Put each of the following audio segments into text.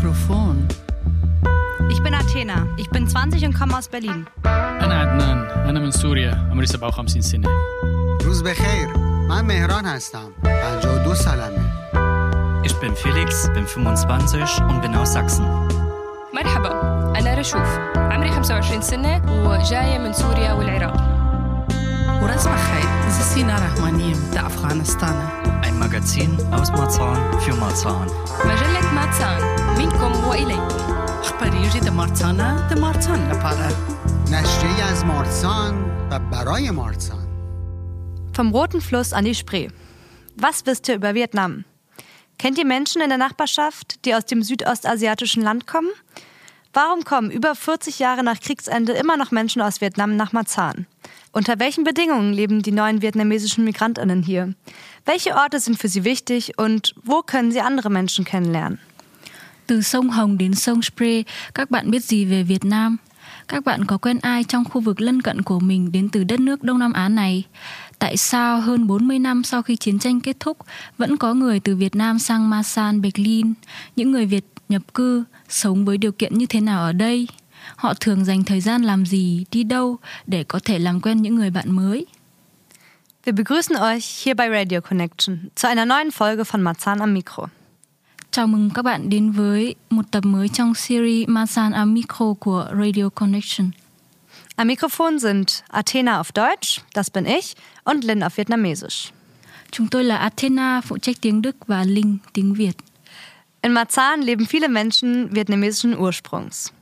Mikrofon. Ich bin Athena. Ich bin 20 und komme aus Berlin. أنا عدنان أنا من سوريا عمري 57 سنة روز بخیر من مهران هستم 52 سالمه Ich bin Felix, bin 25 und bin aus Sachsen. مرحبا أنا رشوف عمري 25 سنة وجاية من سوريا والعراق Uras Bachai, Sina Rahmanim, der Afghanistan. Ein Magazin aus Marzahn für Marzahn. مجلة ماتسان منكم وإليكم أخباريجي de Marzana, de Marzan لپاره. نشریه از مارسان و برای مارسان Vom Roten Fluss an die Spree. Was wisst ihr über Vietnam? Kennt ihr Menschen in der Nachbarschaft, die aus dem südostasiatischen Land kommen? Warum kommen über 40 Jahre nach Kriegsende immer noch Menschen aus Vietnam nach Marzahn? Unter welchen Bedingungen leben die neuen vietnamesischen Migrantinnen hier? Welche Orte sind für sie wichtig und wo können sie andere Menschen kennenlernen? Từ sông Hồng đến sông Spree, các bạn biết gì về Việt Nam? Các bạn có quen ai trong khu vực lân cận của mình đến từ đất nước Đông Nam Á này? Tại sao hơn 40 năm sau khi chiến tranh kết thúc, vẫn có người từ Việt Nam sang Masan, Berlin? Những người Việt nhập cư sống với điều kiện như thế nào ở đây? Họ thường dành thời gian làm gì, đi đâu để có thể làm quen những người bạn mới? Wir begrüßen euch hier bei Radio Connection zu einer neuen Folge von Marzahn am Mikro. Chào mừng các bạn đến với một tập mới trong series Masan am Micro của Radio Connection. Am Mikrofon sind Athena auf Deutsch, das bin ich, und Lynn auf Vietnamesisch. Chúng tôi là Athena, phụ trách tiếng Đức và Linh, tiếng Việt. In Marzahn leben viele Menschen vietnamesischen Ursprungs.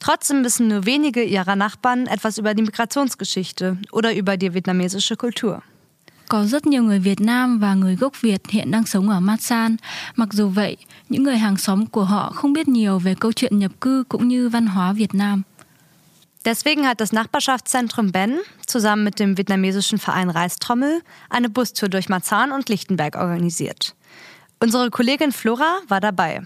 Trotzdem wissen nur wenige ihrer Nachbarn etwas über die Migrationsgeschichte oder über die vietnamesische Kultur. Có rất nhiều người Việt Nam và người gốc Việt hiện đang sống ở Masan. Mặc dù vậy, những người hàng xóm của họ không biết nhiều về câu chuyện nhập cư cũng như văn hóa Việt Nam. Deswegen hat das Nachbarschaftszentrum Ben zusammen mit dem vietnamesischen Verein Reistrommel eine Bustour durch Marzahn und Lichtenberg organisiert. Unsere Kollegin Flora war dabei.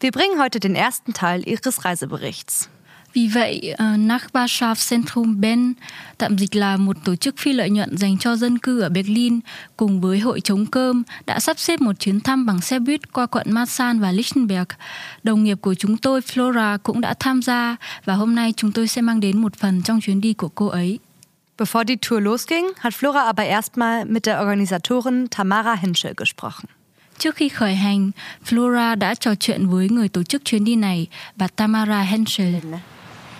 Wir bringen heute den ersten Teil ihres Reiseberichts. Vì vậy, Nachbarschaftszentrum Ben, tạm dịch là một tổ chức phi lợi nhuận dành cho dân cư ở Berlin, cùng với Hội chống cơm, đã sắp xếp một chuyến thăm bằng xe buýt qua quận Masan và Lichtenberg. Đồng nghiệp của chúng tôi, Flora, cũng đã tham gia và hôm nay chúng tôi sẽ mang đến một phần trong chuyến đi của cô ấy. Bevor die Tour losging, hat Flora aber erstmal mit der Organisatorin Tamara Henschel gesprochen. Trước khi khởi hành, Flora đã trò chuyện với người tổ chức chuyến đi này, bà Tamara Henschel.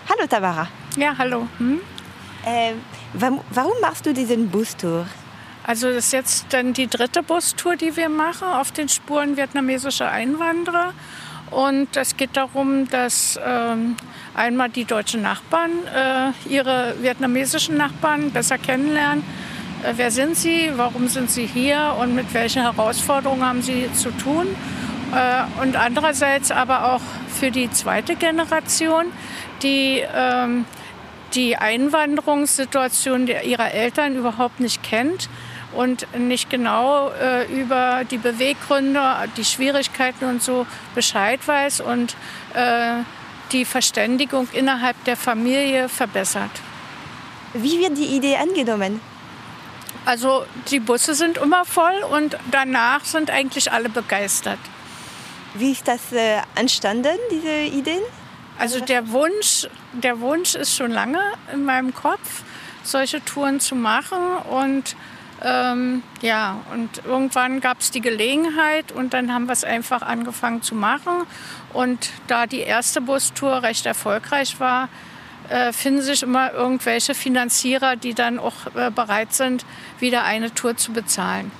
Hallo Tamara. Ja, hallo. Hm? Äh, warum, machst du diesen Bustour? Also das ist jetzt dann die dritte Bustour, die wir machen auf den Spuren vietnamesischer Einwanderer. Und es geht darum, dass ähm, einmal die deutschen Nachbarn äh, ihre vietnamesischen Nachbarn besser kennenlernen. Äh, wer sind sie, warum sind sie hier und mit welchen Herausforderungen haben sie zu tun? Äh, und andererseits aber auch für die zweite Generation, die ähm, die Einwanderungssituation der, ihrer Eltern überhaupt nicht kennt und nicht genau äh, über die Beweggründe, die Schwierigkeiten und so Bescheid weiß und äh, die Verständigung innerhalb der Familie verbessert. Wie wird die Idee angenommen? Also die Busse sind immer voll und danach sind eigentlich alle begeistert. Wie ist das äh, entstanden, diese Ideen? Also der Wunsch, der Wunsch ist schon lange in meinem Kopf, solche Touren zu machen. Und ähm, ja, und irgendwann gab es die Gelegenheit und dann haben wir es einfach angefangen zu machen. Und da die erste Bustour recht erfolgreich war, äh, finden sich immer irgendwelche Finanzierer, die dann auch äh, bereit sind, wieder eine Tour zu bezahlen.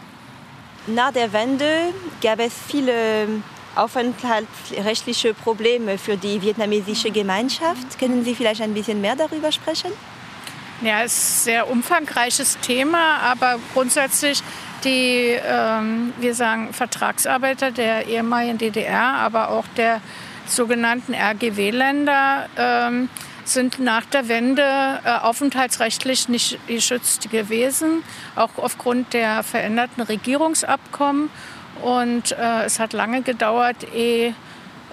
Nach der Wende gab es viele aufenthaltsrechtliche Probleme für die vietnamesische Gemeinschaft. Können Sie vielleicht ein bisschen mehr darüber sprechen? Ja, es ist ein sehr umfangreiches Thema, aber grundsätzlich die, ähm, wir sagen, Vertragsarbeiter der ehemaligen DDR, aber auch der sogenannten RGW-Länder ähm, sind nach der Wende äh, aufenthaltsrechtlich nicht geschützt gewesen, auch aufgrund der veränderten Regierungsabkommen. Und äh, es hat lange gedauert, ehe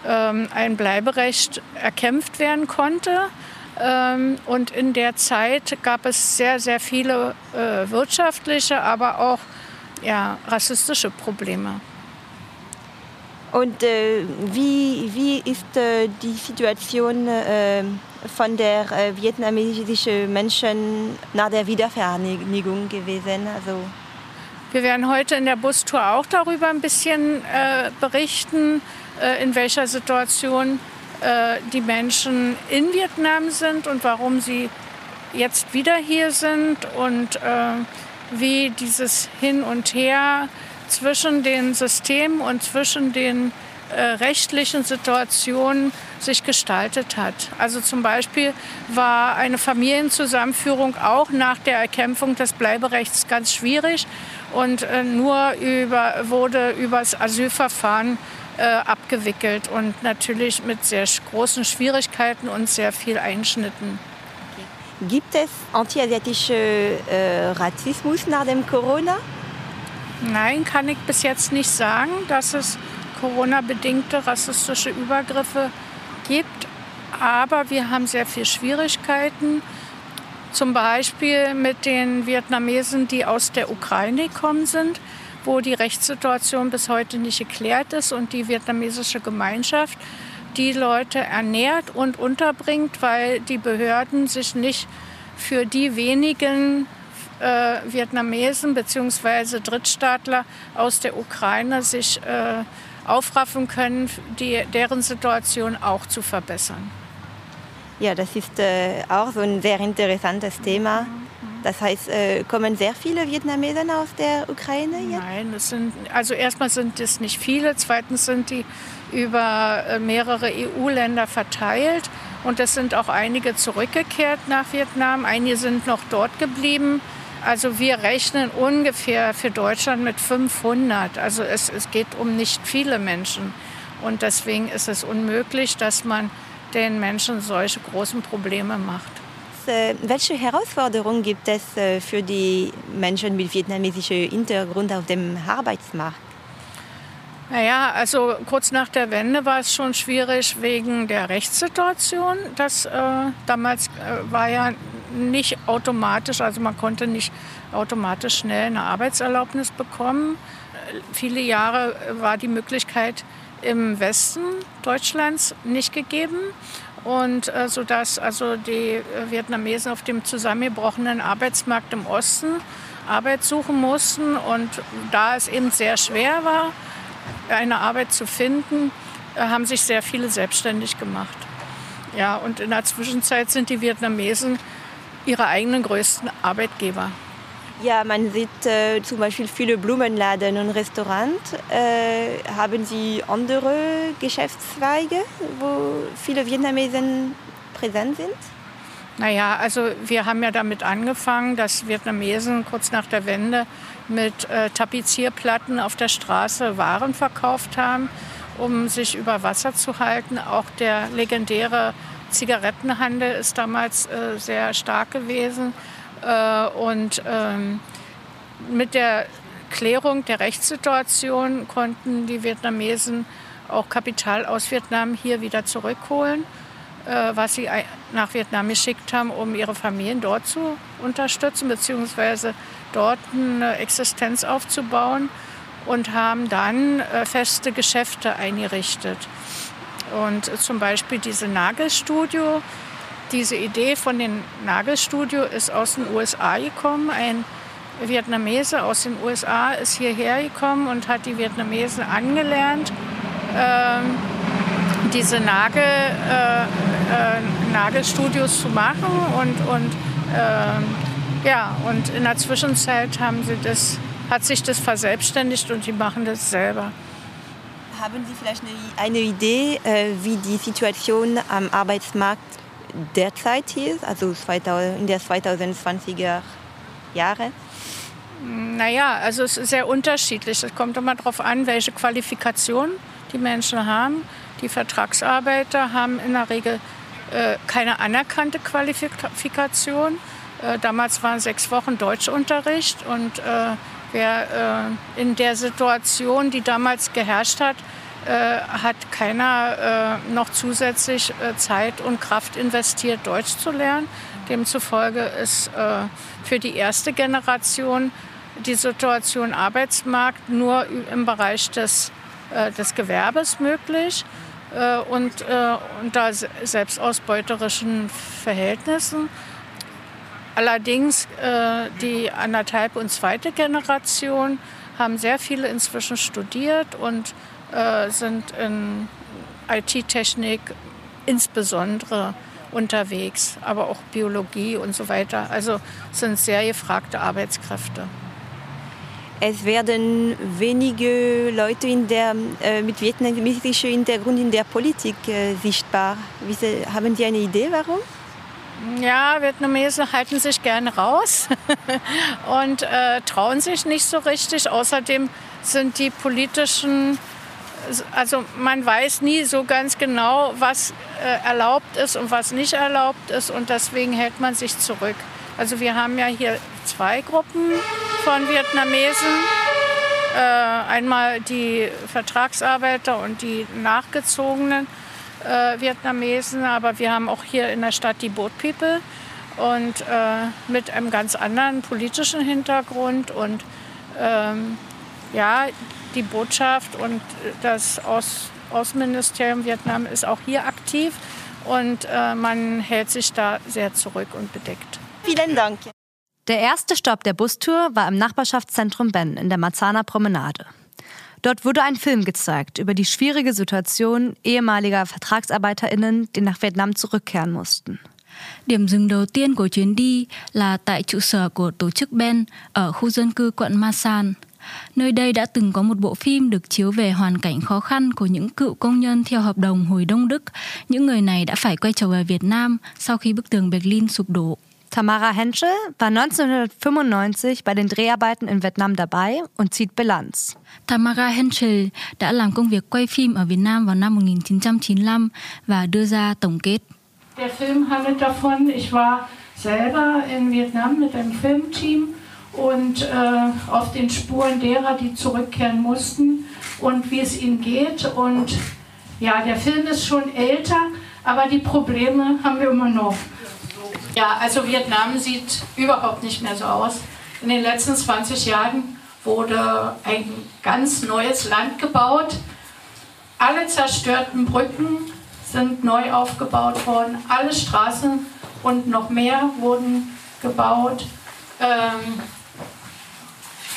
ähm, ein Bleiberecht erkämpft werden konnte. Ähm, und in der Zeit gab es sehr, sehr viele äh, wirtschaftliche, aber auch ja, rassistische Probleme. Und äh, wie, wie ist äh, die Situation äh, von der äh, vietnamesischen Menschen nach der Wiedervereinigung gewesen? Also Wir werden heute in der Bustour auch darüber ein bisschen äh, berichten, äh, in welcher Situation äh, die Menschen in Vietnam sind und warum sie jetzt wieder hier sind und äh, wie dieses Hin und Her zwischen den Systemen und zwischen den äh, rechtlichen Situationen sich gestaltet hat. Also zum Beispiel war eine Familienzusammenführung auch nach der Erkämpfung des Bleiberechts ganz schwierig und äh, nur über, wurde über das Asylverfahren äh, abgewickelt und natürlich mit sehr großen Schwierigkeiten und sehr viel Einschnitten. gibt es antiasiatische äh, Rassismus nach dem Corona? Nein, kann ich bis jetzt nicht sagen, dass es Corona-bedingte rassistische Übergriffe gibt. Aber wir haben sehr viele Schwierigkeiten. Zum Beispiel mit den Vietnamesen, die aus der Ukraine gekommen sind, wo die Rechtssituation bis heute nicht geklärt ist und die vietnamesische Gemeinschaft die Leute ernährt und unterbringt, weil die Behörden sich nicht für die wenigen äh, Vietnamesen bzw. Drittstaatler aus der Ukraine sich äh, aufraffen können, die, deren Situation auch zu verbessern. Ja, das ist äh, auch so ein sehr interessantes Thema. Das heißt, äh, kommen sehr viele Vietnamesen aus der Ukraine jetzt? Nein, es sind, also erstmal sind es nicht viele, zweitens sind die über äh, mehrere EU-Länder verteilt und es sind auch einige zurückgekehrt nach Vietnam, einige sind noch dort geblieben. Also wir rechnen ungefähr für Deutschland mit 500. Also es, es geht um nicht viele Menschen. Und deswegen ist es unmöglich, dass man den Menschen solche großen Probleme macht. Äh, welche Herausforderungen gibt es äh, für die Menschen mit vietnamesischem Hintergrund auf dem Arbeitsmarkt? Naja, also kurz nach der Wende war es schon schwierig wegen der Rechtssituation. Das äh, damals äh, war ja nicht automatisch, also man konnte nicht automatisch schnell eine Arbeitserlaubnis bekommen. Viele Jahre war die Möglichkeit im Westen Deutschlands nicht gegeben. Und äh, sodass also die äh, Vietnamesen auf dem zusammengebrochenen Arbeitsmarkt im Osten Arbeit suchen mussten. Und da es eben sehr schwer war, eine Arbeit zu finden, äh, haben sich sehr viele selbstständig gemacht. Ja, und in der Zwischenzeit sind die Vietnamesen ihre eigenen größten Arbeitgeber. Ja, man sieht äh, zum Beispiel viele Blumenladen und Restaurants. Äh, haben Sie andere Geschäftszweige, wo viele Vietnamesen präsent sind? Naja, also wir haben ja damit angefangen, dass Vietnamesen kurz nach der Wende mit äh, Tapezierplatten auf der Straße Waren verkauft haben, um sich über Wasser zu halten. Auch der legendäre Zigarettenhandel ist damals äh, sehr stark gewesen. Äh, und ähm, mit der Klärung der Rechtssituation konnten die Vietnamesen auch Kapital aus Vietnam hier wieder zurückholen, äh, was sie nach Vietnam geschickt haben, um ihre Familien dort zu unterstützen, beziehungsweise dort eine Existenz aufzubauen und haben dann äh, feste Geschäfte eingerichtet. Und zum Beispiel diese Nagelstudio, diese Idee von dem Nagelstudio ist aus den USA gekommen. Ein Vietnamese aus den USA ist hierher gekommen und hat die Vietnamesen angelernt, ähm, diese Nagel, äh, äh, Nagelstudios zu machen. Und, und, äh, ja, und in der Zwischenzeit haben sie das, hat sich das verselbstständigt und die machen das selber. Haben Sie vielleicht eine, Idee, äh, wie die Situation am Arbeitsmarkt derzeit ist, also 2000, in der 2020er Jahre? Naja, also es ist sehr unterschiedlich. Es kommt immer darauf an, welche Qualifikation die Menschen haben. Die Vertragsarbeiter haben in der Regel äh, keine anerkannte Qualifikation. Äh, damals waren sechs Wochen Deutschunterricht und äh, wer äh, in der Situation, die damals geherrscht hat, äh, hat keiner äh, noch zusätzlich äh, Zeit und Kraft investiert, Deutsch zu lernen. Demzufolge ist äh, für die erste Generation die Situation Arbeitsmarkt nur im Bereich des äh, des Gewerbes möglich und unter selbstausbeuterischen Verhältnissen. Allerdings äh, die anderthalb und zweite Generation haben sehr viele inzwischen studiert und äh, sind in IT-Technik insbesondere unterwegs, aber auch Biologie und so weiter. Also sind sehr gefragte Arbeitskräfte. Es werden wenige Leute in der, äh, mit vietnamesischem Hintergrund in der Politik äh, sichtbar. Wie, haben Sie eine Idee, warum? Ja, Vietnamesen halten sich gerne raus und äh, trauen sich nicht so richtig. Außerdem sind die politischen, also man weiß nie so ganz genau, was äh, erlaubt ist und was nicht erlaubt ist und deswegen hält man sich zurück. Also wir haben ja hier zwei Gruppen von Vietnamesen. Äh, einmal die Vertragsarbeiter und die nachgezogenen äh, Vietnamesen, aber wir haben auch hier in der Stadt die Boat People und äh, mit einem ganz anderen politischen Hintergrund und ähm, ja, die Botschaft und das Aus Außenministerium Vietnam ist auch hier aktiv und äh, man hält sich da sehr zurück und bedeckt. Vielen Dank. Der erste Stopp der Bustour war im Nachbarschaftszentrum Ben in der Marzahner Promenade. Dort wurde ein Film gezeigt über die schwierige Situation ehemaliger VertragsarbeiterInnen, die nach Vietnam zurückkehren mussten. Điểm dừng đầu tiên của chuyến đi là tại trụ sở của tổ chức Ben ở khu dân cư quận Masan. Nơi đây đã từng có một bộ phim được chiếu về hoàn cảnh khó khăn của những cựu công nhân theo hợp đồng hồi Đông Đức. Những người này đã phải quay trở về Việt Nam sau khi bức tường Berlin sụp đổ. Tamara Henschel war 1995 bei den Dreharbeiten in Vietnam dabei und zieht Bilanz. Tamara Henschel đã làm công việc quay phim ở Việt Nam vào năm 1995 và đưa ra tổng kết. Der Film handelt davon, ich war selber in Vietnam mit einem Filmteam und äh, auf den Spuren derer, die zurückkehren mussten und wie es ihnen geht. Und ja, der Film ist schon älter, aber die Probleme haben wir immer noch. Ja, also Vietnam sieht überhaupt nicht mehr so aus. In den letzten 20 Jahren wurde ein ganz neues Land gebaut. Alle zerstörten Brücken sind neu aufgebaut worden. Alle Straßen und noch mehr wurden gebaut. Ähm,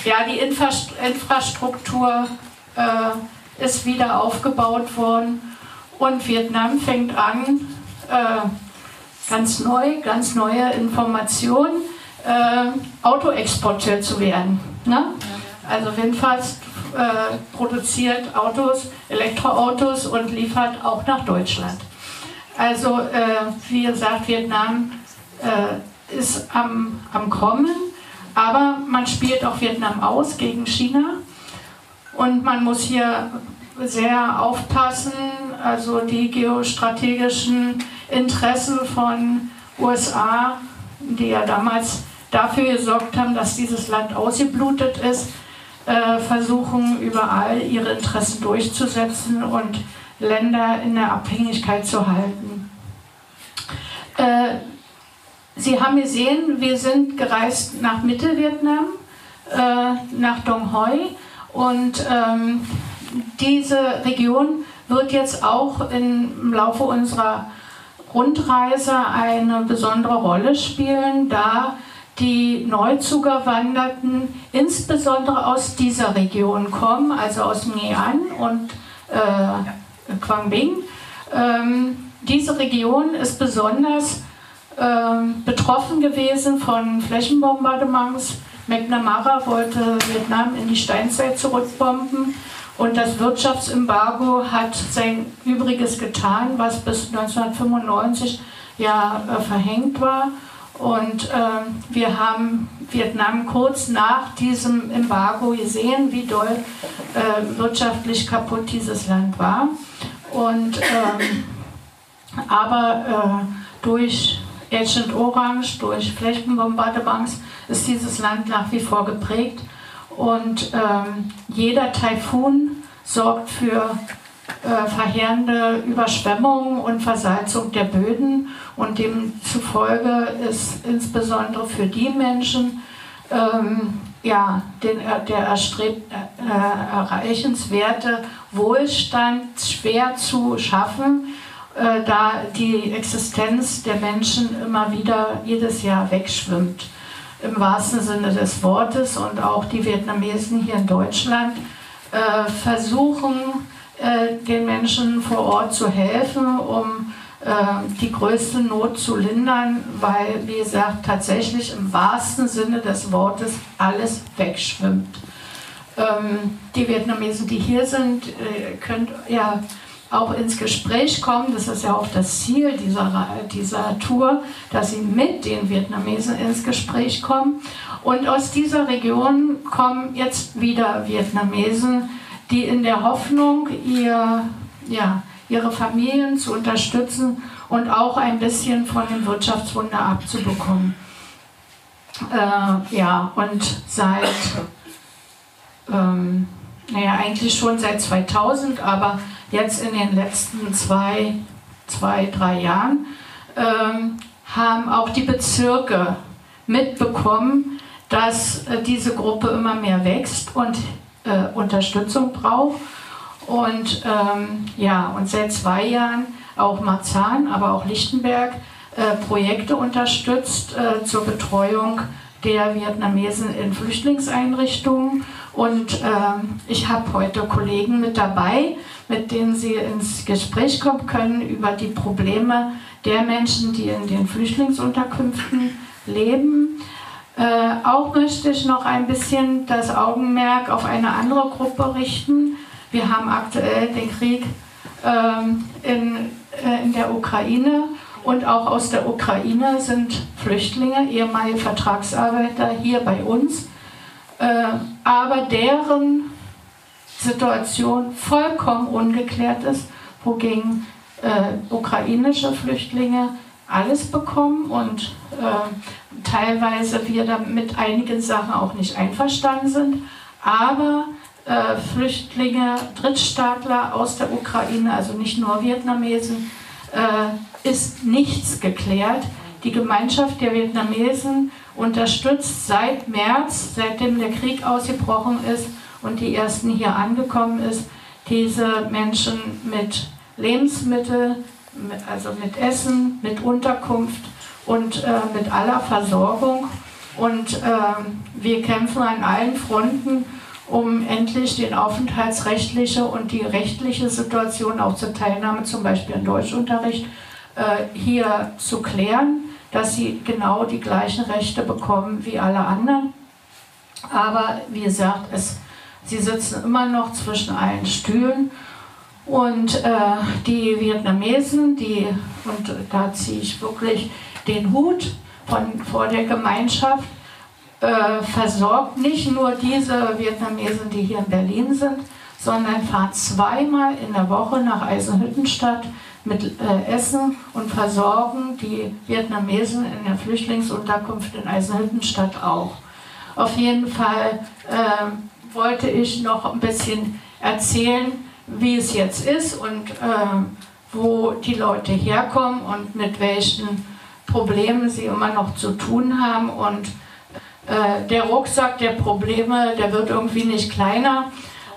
ja, die Infrastruktur äh, ist wieder aufgebaut worden und Vietnam fängt an, äh, ganz neu, ganz neue Informationen, äh, Autoexporteur zu werden. Ne? Also Windfast äh, produziert Autos, Elektroautos und liefert auch nach Deutschland. Also äh, wie gesagt, Vietnam äh, ist am, am Kommen, aber man spielt auch Vietnam aus gegen China und man muss hier sehr aufpassen, also die geostrategischen Interessen von USA, die ja damals dafür gesorgt haben, dass dieses Land ausgeblutet ist, äh, versuchen überall ihre Interessen durchzusetzen und Länder in der Abhängigkeit zu halten. Äh, Sie haben gesehen, wir sind gereist nach Mittelvietnam, äh, nach Dong Hoi und ähm, diese Region wird jetzt auch im Laufe unserer Rundreise eine besondere Rolle spielen, da die Neuzugewanderten insbesondere aus dieser Region kommen, also aus Nghệ An und äh, Quang Binh. Ähm, diese Region ist besonders äh, betroffen gewesen von Flächenbombardements. McNamara wollte Vietnam in die Steinzeit zurückbomben und das Wirtschaftsembargo hat sein Übriges getan, was bis 1995 ja äh, verhängt war. Und äh, wir haben Vietnam kurz nach diesem Embargo gesehen, wie doll äh, wirtschaftlich kaputt dieses Land war. Und, ähm, aber äh, durch Agent Orange, durch Flächenbombardements ist dieses Land nach wie vor geprägt. Und ähm, jeder Taifun sorgt für äh, verheerende Überschwemmungen und Versalzung der Böden. Und demzufolge ist insbesondere für die Menschen ähm, ja, den, der erstrebt, äh, erreichenswerte Wohlstand schwer zu schaffen, äh, da die Existenz der Menschen immer wieder jedes Jahr wegschwimmt. Im wahrsten Sinne des Wortes und auch die Vietnamesen hier in Deutschland äh, versuchen, äh, den Menschen vor Ort zu helfen, um äh, die größte Not zu lindern, weil, wie gesagt, tatsächlich im wahrsten Sinne des Wortes alles wegschwimmt. Ähm, die Vietnamesen, die hier sind, äh, können ja auch ins Gespräch kommen. Das ist ja auch das Ziel dieser, dieser Tour, dass sie mit den Vietnamesen ins Gespräch kommen. Und aus dieser Region kommen jetzt wieder Vietnamesen, die in der Hoffnung, ihr, ja, ihre Familien zu unterstützen und auch ein bisschen von dem Wirtschaftswunder abzubekommen. Äh, ja, und seit, ähm, naja, eigentlich schon seit 2000, aber jetzt in den letzten zwei, zwei drei Jahren ähm, haben auch die Bezirke mitbekommen, dass äh, diese Gruppe immer mehr wächst und äh, Unterstützung braucht. Und ähm, ja, und seit zwei Jahren auch Marzahn, aber auch Lichtenberg äh, Projekte unterstützt äh, zur Betreuung der Vietnamesen in Flüchtlingseinrichtungen. Und ähm, ich habe heute Kollegen mit dabei, mit denen Sie ins Gespräch kommen können über die Probleme der Menschen, die in den Flüchtlingsunterkünften leben. Äh, auch möchte ich noch ein bisschen das Augenmerk auf eine andere Gruppe richten. Wir haben aktuell den Krieg ähm, in, äh, in der Ukraine und auch aus der Ukraine sind Flüchtlinge, ehemalige Vertragsarbeiter hier bei uns, äh, aber deren Situation vollkommen ungeklärt ist, wogegen äh, ukrainische Flüchtlinge alles bekommen und äh, teilweise wir da mit einigen Sachen auch nicht einverstanden sind. Aber äh, Flüchtlinge, Drittstaatler aus der Ukraine, also nicht nur Vietnamesen, äh, ist nichts geklärt. Die Gemeinschaft der Vietnamesen unterstützt seit März, seitdem der Krieg ausgebrochen ist und die ersten hier angekommen ist, diese Menschen mit Lebensmitteln, also mit Essen, mit Unterkunft und äh, mit aller Versorgung. Und äh, wir kämpfen an allen Fronten, um endlich den aufenthaltsrechtliche und die rechtliche Situation auch zur Teilnahme zum Beispiel im Deutschunterricht äh, hier zu klären, dass sie genau die gleichen Rechte bekommen wie alle anderen. Aber wie gesagt, es, sie sitzen immer noch zwischen allen Stühlen und äh, die Vietnamesen, die, und da ziehe ich wirklich den Hut von, vor der Gemeinschaft, äh, versorgt nicht nur diese Vietnamesen, die hier in Berlin sind, sondern fahren zweimal in der Woche nach Eisenhüttenstadt mit äh, Essen und versorgen die Vietnamesen in der Flüchtlingsunterkunft in Eisenhüttenstadt auch. Auf jeden Fall äh, wollte ich noch ein bisschen erzählen, wie es jetzt ist und äh, wo die Leute herkommen und mit welchen Problemen sie immer noch zu tun haben. Und äh, der Rucksack der Probleme, der wird irgendwie nicht kleiner,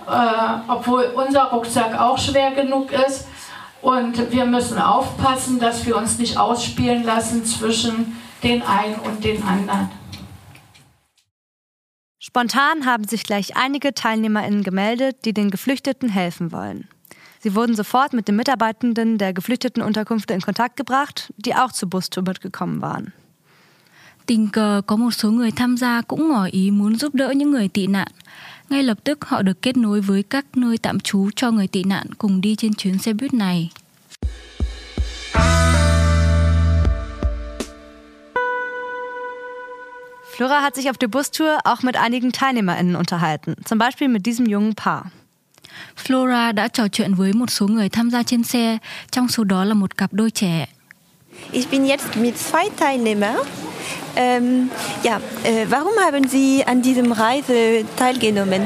äh, obwohl unser Rucksack auch schwer genug ist. Und wir müssen aufpassen, dass wir uns nicht ausspielen lassen zwischen den einen und den anderen. Spontan haben sich gleich einige TeilnehmerInnen gemeldet, die den Geflüchteten helfen wollen. Sie wurden sofort mit den Mitarbeitenden der Geflüchtetenunterkünfte in Kontakt gebracht, die auch zur Bustour mitgekommen waren. Tình cờ có một số người tham gia cũng ngỏ ý muốn giúp đỡ những người tị nạn. Ngay lập tức họ được kết nối với các nơi tạm trú cho người tị nạn cùng đi trên chuyến xe buýt này. Flora hat sich auf der Bustour auch mit einigen TeilnehmerInnen unterhalten, zum Beispiel mit diesem jungen Paar. Flora đã trò chuyện với một số người tham gia trên xe, trong số đó là một cặp đôi trẻ. Ich bin jetzt mit zwei Teilnehmern. Ähm, ja, äh, warum haben Sie an diesem Reise teilgenommen?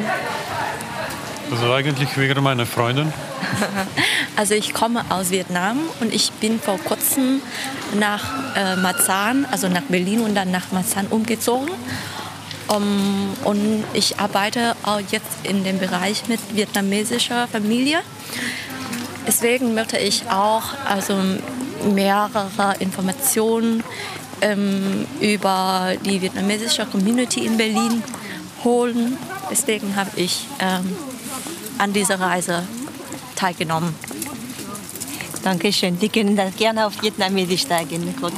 Also eigentlich wegen meiner Freundin. Also ich komme aus Vietnam und ich bin vor kurzem nach äh, Marzahn, also nach Berlin und dann nach Marzahn umgezogen. Um, und ich arbeite auch jetzt in dem Bereich mit vietnamesischer Familie. Deswegen möchte ich auch also mehrere Informationen ähm, über die vietnamesische Community in Berlin holen. Deswegen habe ich ähm, an dieser Reise teilgenommen. Dankeschön. Sie können das gerne auf Vietnamesisch sagen. Kurz.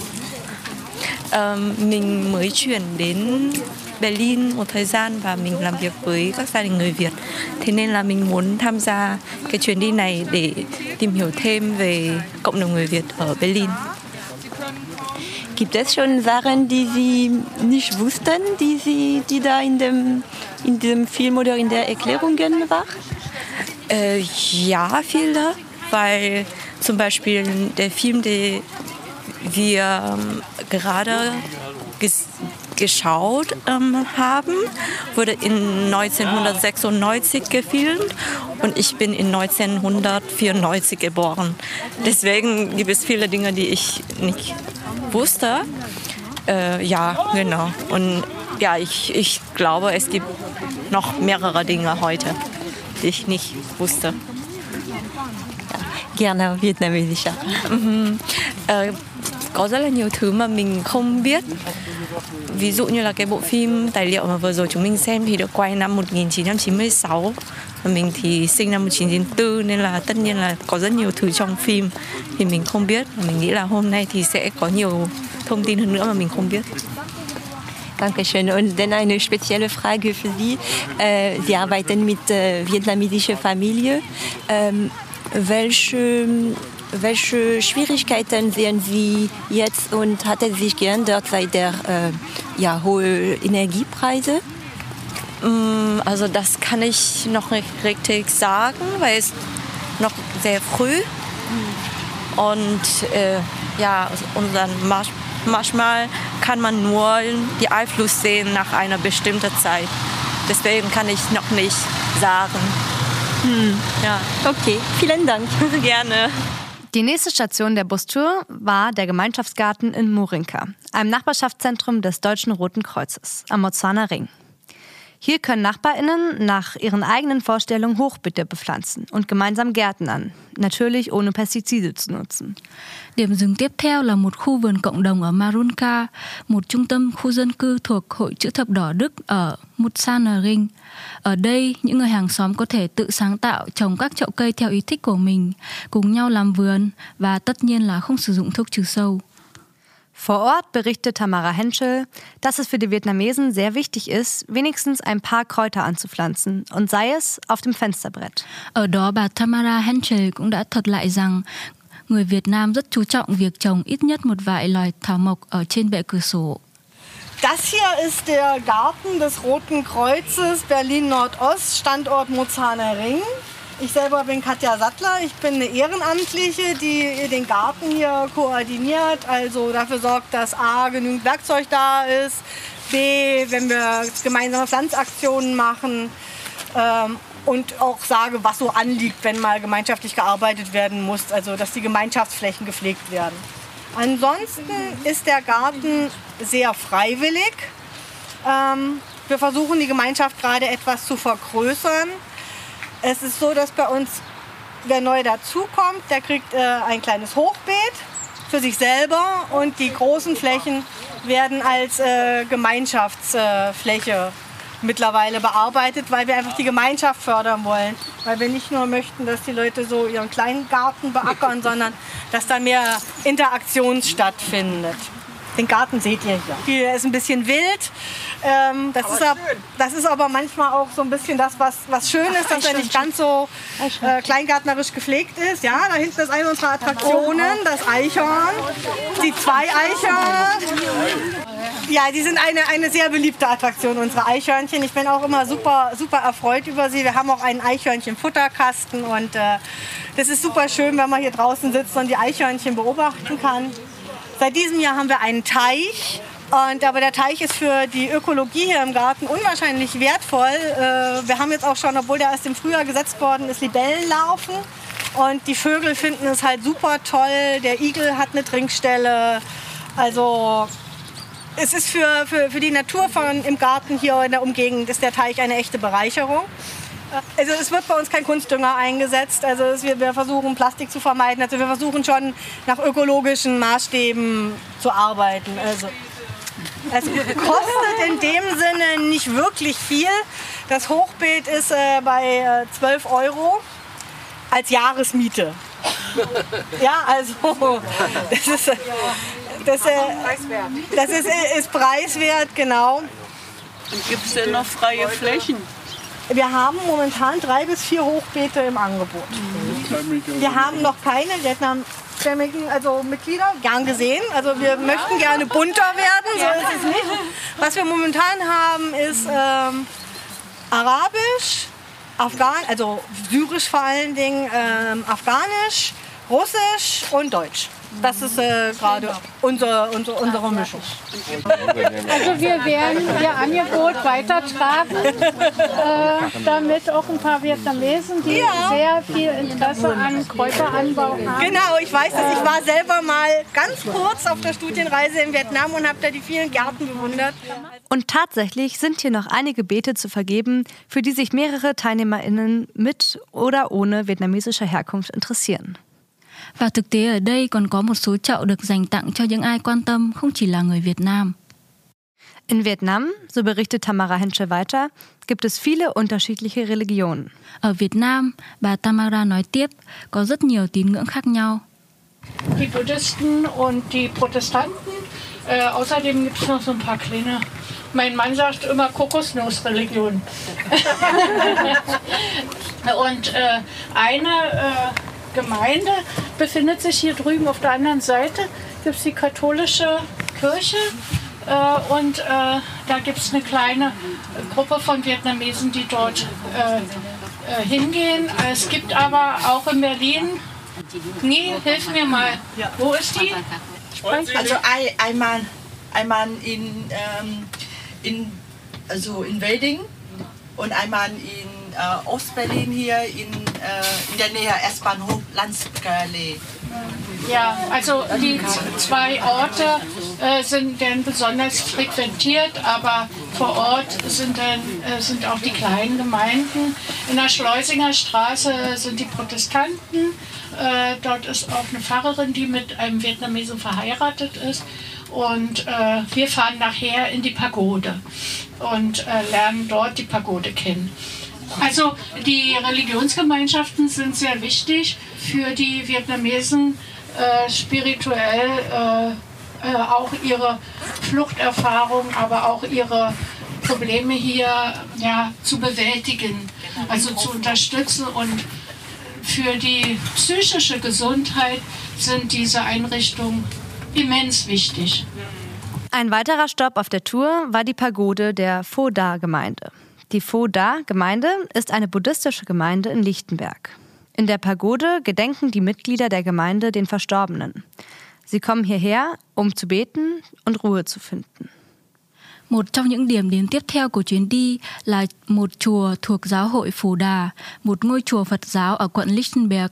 Um, mình mới chuyển đến Berlin một thời gian và mình làm việc với các gia đình người Việt. Thế nên là mình muốn tham gia cái chuyến đi này để tìm hiểu thêm về cộng đồng người Việt ở Berlin. Gibt es schon Sachen, die Sie nicht wussten, die, Sie, die da in, dem, in diesem Film oder in der Erklärungen war? Äh, ja, viele, weil zum Beispiel der Film, den wir ähm, gerade ges geschaut ähm, haben, wurde in 1996 gefilmt und ich bin in 1994 geboren. Deswegen gibt es viele Dinge, die ich nicht wusste. Äh, ja, genau. Und ja, ich, ich glaube, es gibt noch mehrere Dinge heute, ich nicht wusste. Gerne Vietnamesisch. Mhm. Äh, có rất là nhiều thứ mà mình không biết ví dụ như là cái bộ phim tài liệu mà vừa rồi chúng mình xem thì được quay năm 1996 và mình thì sinh năm 1994 nên là tất nhiên là có rất nhiều thứ trong phim thì mình không biết và mình nghĩ là hôm nay thì sẽ có nhiều thông tin hơn nữa mà mình không biết. Dankeschön. Und dann eine spezielle Frage für Sie. Äh, Sie arbeiten mit äh, vietnamesischer Familie. Ähm, welche welche Schwierigkeiten sehen Sie jetzt und hat es sich geändert seit der äh, ja, hohen Energiepreise? Also das kann ich noch nicht richtig sagen, weil es noch sehr früh und äh, ja, unseren manchmal kann man nur die Einfluss sehen nach einer bestimmten Zeit. Deswegen kann ich noch nicht sagen. Hm. Ja. Okay, vielen Dank. Gerne. Die nächste Station der Bustour war der Gemeinschaftsgarten in Murinka, einem Nachbarschaftszentrum des Deutschen Roten Kreuzes am Mozzaner Ring. Hier können NachbarInnen nach ihren eigenen Vorstellungen Hochbeete bepflanzen und gemeinsam Gärten an, natürlich ohne Pestizide zu nutzen. Điểm dừng tiếp theo là một khu vườn cộng đồng ở Marunka, một trung tâm khu dân cư thuộc Hội chữ thập đỏ Đức ở Mutsanering. Ở đây, những người hàng xóm có thể tự sáng tạo trồng các chậu cây theo ý thích của mình, cùng nhau làm vườn và tất nhiên là không sử dụng thuốc trừ sâu. Vor Ort berichtet Tamara Henschel, dass es für die Vietnamesen sehr wichtig ist, wenigstens ein paar Kräuter anzupflanzen und sei es auf dem Fensterbrett. Ở đó bà Tamara Henschel cũng đã thuật lại rằng người Việt Nam rất chú trọng việc trồng ít nhất một vài loài thảo mộc ở trên bệ cửa sổ. Das hier ist der Garten des Roten Kreuzes Berlin Nordost, Standort Mozarner Ring. Ich selber bin Katja Sattler. Ich bin eine Ehrenamtliche, die den Garten hier koordiniert. Also dafür sorgt, dass A, genügend Werkzeug da ist. B, wenn wir gemeinsame Pflanzaktionen machen. Ähm, und auch sage, was so anliegt, wenn mal gemeinschaftlich gearbeitet werden muss. Also dass die Gemeinschaftsflächen gepflegt werden. Ansonsten ist der Garten sehr freiwillig. Ähm, wir versuchen die Gemeinschaft gerade etwas zu vergrößern. Es ist so, dass bei uns, wer neu dazukommt, der kriegt äh, ein kleines Hochbeet für sich selber und die großen Flächen werden als äh, Gemeinschaftsfläche mittlerweile bearbeitet, weil wir einfach die Gemeinschaft fördern wollen. Weil wir nicht nur möchten, dass die Leute so ihren kleinen Garten beackern, sondern dass da mehr Interaktion stattfindet. Den Garten seht ihr hier. Hier ist ein bisschen wild. Ähm, das, ist ab, das ist aber manchmal auch so ein bisschen das, was, was schön ist, dass er nicht ganz so äh, kleingärtnerisch gepflegt ist. Ja, da hinten ist eine unserer Attraktionen, das Eichhorn. Die zwei Eichhörn. Ja, die sind eine, eine sehr beliebte Attraktion, unsere Eichhörnchen. Ich bin auch immer super, super erfreut über sie. Wir haben auch einen Eichhörnchen-Futterkasten und äh, das ist super schön, wenn man hier draußen sitzt und die Eichhörnchen beobachten kann. Seit diesem Jahr haben wir einen Teich. Und, aber der Teich ist für die Ökologie hier im Garten unwahrscheinlich wertvoll. Äh, wir haben jetzt auch schon, obwohl der erst im Frühjahr gesetzt worden ist, Libellen laufen. Und die Vögel finden es halt super toll. Der Igel hat eine Trinkstelle. Also es ist für, für, für die Natur von, im Garten hier in der Umgegend ist der Teich eine echte Bereicherung. Also es wird bei uns kein Kunstdünger eingesetzt. Also wir, versuchen Plastik zu vermeiden. Also wir versuchen schon nach ökologischen Maßstäben zu arbeiten. Also es kostet in dem Sinne nicht wirklich viel. Das Hochbeet ist äh, bei äh, 12 Euro als Jahresmiete. Ja, also das ist, das, äh, das ist, ist preiswert, genau. Und gibt es denn noch freie Flächen? Wir haben momentan drei bis vier Hochbeete im Angebot. Wir haben noch keine vietnamstämmigen also Mitglieder, gern gesehen. Also wir möchten gerne bunter werden, so ist es nicht. Was wir momentan haben, ist ähm, Arabisch, Afghan, also Syrisch vor allen Dingen, ähm, Afghanisch, Russisch und Deutsch. Das ist äh, gerade unser, unser, unsere Mischung. Also wir werden Ihr Angebot weitertragen, äh, damit auch ein paar Vietnamesen, die Ja. sehr viel Interesse an Kräuteranbau haben. Genau, ich weiß das. Ich war selber mal ganz kurz auf der Studienreise in Vietnam und habe da die vielen Gärten bewundert. Und tatsächlich sind hier noch einige Beete zu vergeben, für die sich mehrere TeilnehmerInnen mit oder ohne vietnamesischer Herkunft interessieren. Và thực tế ở đây còn có một số chậu được dành tặng cho những ai quan tâm không chỉ là người Việt Nam. In Vietnam, so berichtet Tamara Hensche weiter, gibt es viele unterschiedliche Religionen. Ở Việt Nam, bà Tamara nói tiếp, có rất nhiều tín ngưỡng khác nhau. Die Buddhisten und die Protestanten. Äh, außerdem gibt es noch so ein paar kleine. Mein Mann sagt immer Kokosnussreligion. und äh, eine äh, Gemeinde befindet sich hier drüben auf der anderen Seite. Gibt es die katholische Kirche. Äh, und äh, da gibt es eine kleine Gruppe von Vietnamesen, die dort äh, äh, hingehen. Es gibt aber auch in Berlin Nee, hilf mir mal. Wo ist die? Also ein, einmal, einmal in, ähm, in, also in Wedding und einmal in äh, Ostberlin hier in, äh, in der Nähe S-Bahnhof Landskale. Ja, also die zwei Orte äh, sind dann besonders frequentiert, aber vor Ort sind dann äh, sind auch die kleinen Gemeinden. In der Schleusinger Straße sind die Protestanten. Äh, dort ist auch eine Pfarrerin, die mit einem Vietnamesen verheiratet ist. Und äh, wir fahren nachher in die Pagode und äh, lernen dort die Pagode kennen. Also die Religionsgemeinschaften sind sehr wichtig für die Vietnamesen äh, spirituell äh, äh, auch ihre Fluchterfahrung, aber auch ihre Probleme hier ja, zu bewältigen, also zu unterstützen und für die psychische Gesundheit sind diese Einrichtungen immens wichtig. Ein weiterer Stopp auf der Tour war die Pagode der Pho Da-Gemeinde. Die Pho Da-Gemeinde ist eine buddhistische Gemeinde in Lichtenberg. In der Pagode gedenken die Mitglieder der Gemeinde den Verstorbenen. Sie kommen hierher, um zu beten und Ruhe zu finden. Một trong những điểm đến tiếp theo của chuyến đi là một chùa thuộc giáo hội Phù Đà, một ngôi chùa Phật giáo ở quận Lichtenberg.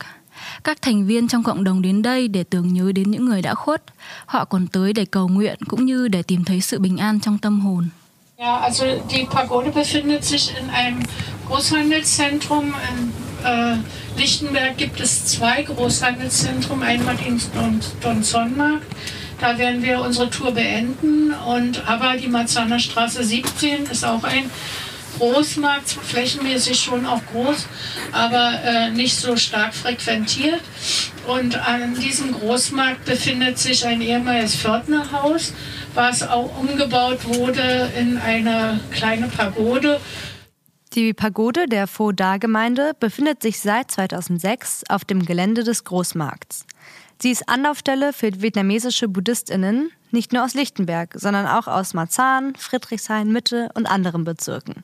Các thành viên trong cộng đồng đến đây để tưởng nhớ đến những người đã khuất. Họ còn tới để cầu nguyện cũng như để tìm thấy sự bình an trong tâm hồn. Ja, also die Pagode befindet sich in einem Großhandelszentrum. In äh, Lichtenberg gibt es zwei Großhandelszentren, einmal den Don- Donzonmarkt. Da werden wir unsere Tour beenden. Und aber die Marzahner Straße 17 ist auch ein Großmarkt, flächenmäßig schon auch groß, aber äh, nicht so stark frequentiert. Und an diesem Großmarkt befindet sich ein ehemaliges Pförtnerhaus, was auch umgebaut wurde in eine kleine Pagode. Die Pagode der Pho Da-Gemeinde befindet sich seit 2006 auf dem Gelände des Großmarkts. Sie ist Anlaufstelle für vietnamesische BuddhistInnen, nicht nur aus Lichtenberg, sondern auch aus Marzahn, Friedrichshain, Mitte und anderen Bezirken.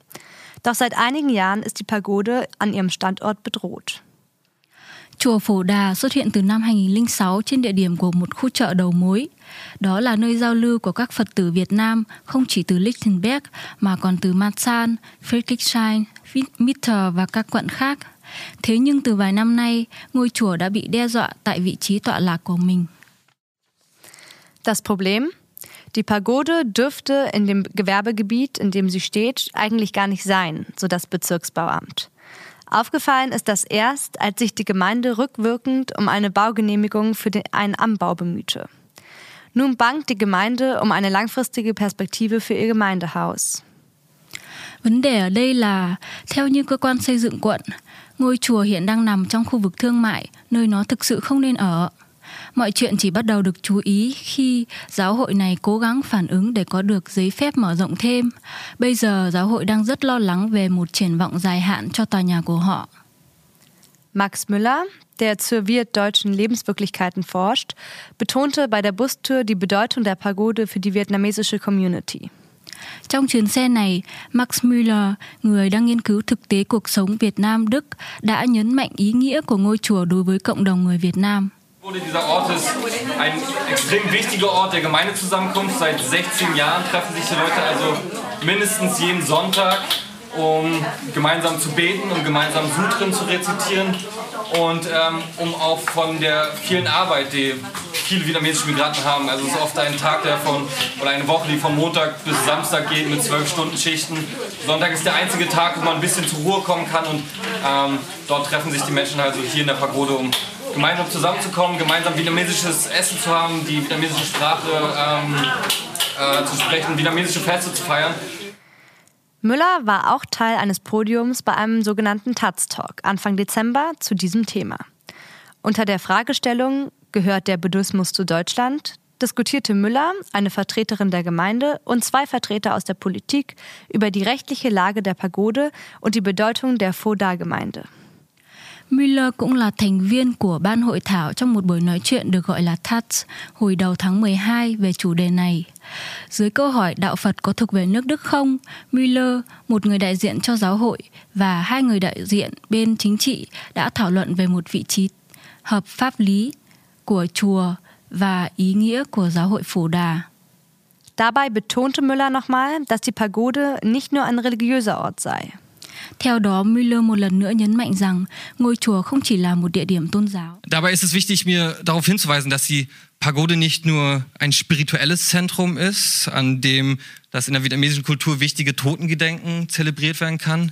Doch seit einigen Jahren ist die Pagode an ihrem Standort bedroht. Chùa Phổ Đà xuất hiện từ năm 2006 trên địa điểm của một khu chợ đầu mối. Đó là nơi giao lưu của các Phật tử Việt Nam không chỉ từ Lichtenberg mà còn từ Marzahn, Friedrichshain, Mitte và các quận khác. Thế nhưng từ vài năm nay, ngôi chùa đã bị đe dọa tại vị trí tọa lạc của mình. Das Problem? Die Pagode dürfte in dem Gewerbegebiet, in dem sie steht, eigentlich gar nicht sein, so das Bezirksbauamt. Aufgefallen ist das erst, als sich die Gemeinde rückwirkend um eine Baugenehmigung für den, einen Anbau bemühte. Nun bangt die Gemeinde um eine langfristige Perspektive für ihr Gemeindehaus. Vấn đề ở đây là theo như cơ quan xây dựng quận, ngôi chùa hiện đang nằm trong khu vực thương mại, nơi nó thực sự không nên ở. Mọi chuyện chỉ bắt đầu được chú ý khi giáo hội này cố gắng phản ứng để có được giấy phép mở rộng thêm. Bây giờ giáo hội đang rất lo lắng về một triển vọng dài hạn cho tòa nhà của họ. Max Müller, der zur vietdeutschen Lebenswirklichkeiten forscht, betonte bei der Bustour die Bedeutung der Pagode für die vietnamesische Community. Trong chuyến xe này, Max Müller, người đang nghiên cứu thực tế cuộc sống Việt Nam Đức, đã nhấn mạnh ý nghĩa của ngôi chùa đối với cộng đồng người Việt Nam. Dieser Ort ist ein extrem wichtiger Ort der Gemeindezusammenkunft. Seit 16 Jahren treffen sich die Leute also mindestens jeden Sonntag, um gemeinsam zu beten, um gemeinsam Sutren zu rezitieren und ähm, um auch von der vielen Arbeit, die viele vietnamesische Migranten haben. Also es ist oft ein Tag, der von, oder eine Woche, die von Montag bis Samstag geht mit zwölf Stunden Schichten. Sonntag ist der einzige Tag, wo man ein bisschen zur Ruhe kommen kann und ähm, dort treffen sich die Menschen also hier in der Pagode, um gemeinsam zusammenzukommen, gemeinsam vietnamesisches Essen zu haben, die vietnamesische Sprache ähm, äh, zu sprechen, vietnamesische Feste zu feiern. Müller war auch Teil eines Podiums bei einem sogenannten Taz Talk Anfang Dezember zu diesem Thema. Unter der Fragestellung Gehört der Buddhismus zu Deutschland? diskutierte Müller, eine Vertreterin der Gemeinde und zwei Vertreter aus der Politik über die rechtliche Lage der Pagode und die Bedeutung der Foda-Gemeinde. Miller cũng là thành viên của ban hội thảo trong một buổi nói chuyện được gọi là TATS hồi đầu tháng 12 về chủ đề này. Dưới câu hỏi đạo Phật có thuộc về nước Đức không, Miller, một người đại diện cho giáo hội và hai người đại diện bên chính trị đã thảo luận về một vị trí hợp pháp lý của chùa và ý nghĩa của giáo hội Phổ Đà. Dabei betonte Müller nochmal, dass die Pagode nicht nur ein religiöser Ort sei. Theo đó, Müller một lần nữa nhấn mạnh rằng ngôi chùa không chỉ là một địa điểm tôn giáo. Dabei ist es wichtig, mir darauf hinzuweisen, dass die Pagode nicht nur ein spirituelles Zentrum ist, an dem das in der vietnamesischen Kultur wichtige Totengedenken zelebriert werden kann.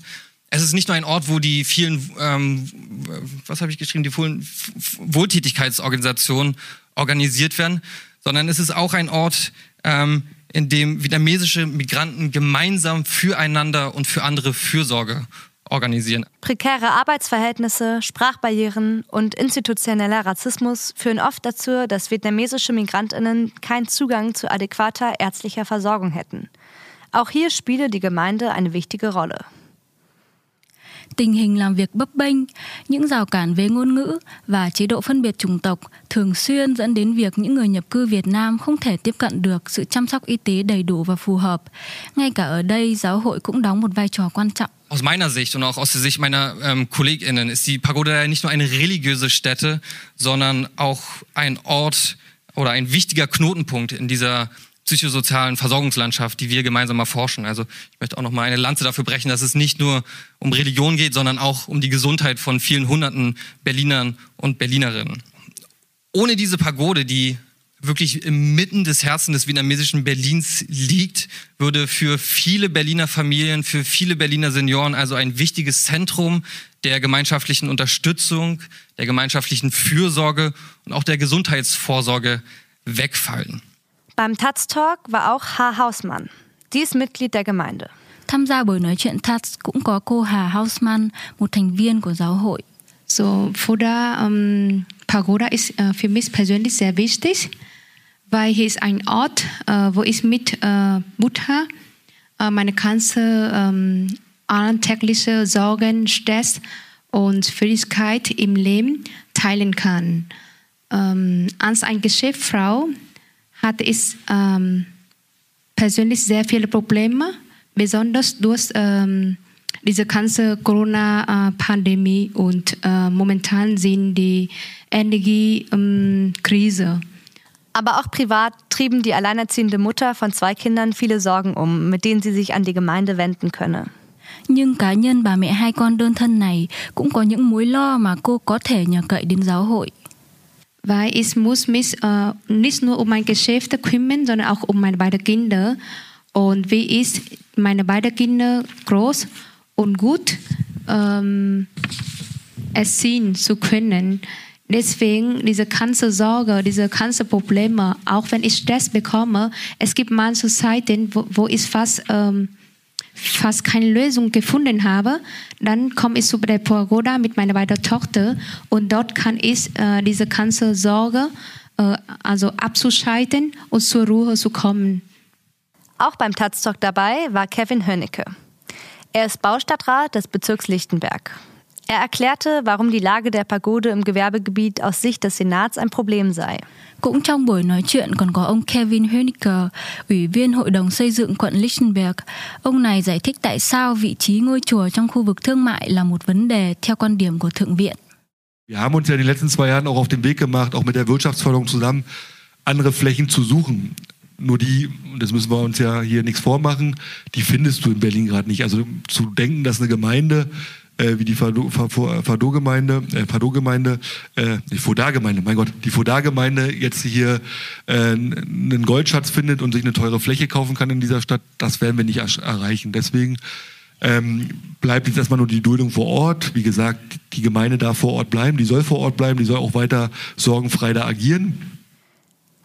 Es ist nicht nur ein Ort, wo die vielen, ähm, was habe ich geschrieben, die vielen Wohltätigkeitsorganisationen organisiert werden, sondern es ist auch ein Ort, ähm, in dem vietnamesische Migranten gemeinsam füreinander und für andere Fürsorge organisieren. Prekäre Arbeitsverhältnisse, Sprachbarrieren und institutioneller Rassismus führen oft dazu, dass vietnamesische Migrantinnen keinen Zugang zu adäquater ärztlicher Versorgung hätten. Auch hier spiele die Gemeinde eine wichtige Rolle. Tình hình làm việc bấp bênh, những rào cản về ngôn ngữ và chế độ phân biệt chủng tộc thường xuyên dẫn đến việc những người nhập cư Việt Nam không thể tiếp cận được sự chăm sóc y tế đầy đủ và phù hợp. Ngay cả ở đây, giáo hội cũng đóng một vai trò quan trọng. Aus meiner Sicht und auch aus der Sicht meiner ähm, KollegInnen ist die Pagoda nicht nur eine religiöse Stätte, sondern auch ein Ort oder ein wichtiger Knotenpunkt in dieser psychosozialen Versorgungslandschaft, die wir gemeinsam erforschen. Also ich möchte auch noch mal eine Lanze dafür brechen, dass es nicht nur um Religion geht, sondern auch um die Gesundheit von vielen hunderten Berlinern und Berlinerinnen. Ohne diese Pagode, die wirklich inmitten des Herzens des vietnamesischen Berlins liegt, würde für viele Berliner Familien, für viele Berliner Senioren also ein wichtiges Zentrum der gemeinschaftlichen Unterstützung, der gemeinschaftlichen Fürsorge und auch der Gesundheitsvorsorge wegfallen. Beim Taz Talk war auch H. Hausmann. Die ist Mitglied der Gemeinde. Tham gia buổi nói chuyện TATS cũng có cô Hà Hausmann, một thành viên của giáo hội. So, Foda um, Pagoda ist uh, für mich persönlich sehr wichtig, weil hier ist ein Ort, uh, wo ich mit uh, Buddha uh, meine ganze um, alltägliche Sorgen, Stress und Schwierigkeit im Leben teilen kann. Um, als eine Geschäftsfrau hatte ich ähm, persönlich sehr viele Probleme, besonders durch ähm, diese ganze Corona-Pandemie und äh, momentan sind die Energiekrise. Aber auch privat trieben die alleinerziehende Mutter von zwei Kindern viele Sorgen um, mit denen sie sich an die Gemeinde wenden könne. Nhưng cá nhân bà mẹ hai con đơn thân này cũng có những mối lo mà cô có thể nhờ cậy đến giáo hội. Weil ich muss mich äh, nicht nur um mein Geschäft kümmern, sondern auch um meine beiden Kinder. Und wie ich meine beiden Kinder groß und gut ähm, erziehen zu können. Deswegen diese ganze Sorge, diese ganze Probleme, auch wenn ich Stress bekomme, es gibt manche Zeiten, wo, wo ich fast, ähm, fast keine Lösung gefunden habe, dann komme ich zu der Pagoda mit meiner beiden Tochter und dort kann ich äh, diese ganze Sorge äh, also abzuschalten und zur Ruhe zu kommen. Auch beim Taz-Talk dabei war Kevin Hönnecke. Er ist Baustadtrat des Bezirks Lichtenberg. Er erklärte, warum die Lage der Pagode im Gewerbegebiet aus Sicht des Senats ein Problem sei. Cũng trong buổi nói chuyện còn có ông Kevin Hoenicker, ủy viên Hội đồng xây dựng quận Lichtenberg. Ông này giải thích tại sao vị trí ngôi chùa trong khu vực thương mại là một vấn đề theo quan điểm của Thượng viện. Wir haben uns ja in den letzten zwei Jahren auch auf den Weg gemacht, auch mit der Wirtschaftsförderung zusammen, andere Flächen zu suchen. Nur die, das müssen wir uns ja hier nichts vormachen, die findest du in Berlin gerade nicht. Also zu denken, dass eine Gemeinde äh, wie die Fado-Gemeinde, äh, Fado-Gemeinde, äh, die Foda-Gemeinde, mein Gott, die Foda-Gemeinde jetzt hier äh, einen Goldschatz findet und sich eine teure Fläche kaufen kann in dieser Stadt, das werden wir nicht erreichen. Deswegen ähm, bleibt jetzt erstmal nur die Duldung vor Ort. Wie gesagt, die Gemeinde darf vor Ort bleiben, die soll vor Ort bleiben, die soll auch weiter sorgenfrei da agieren.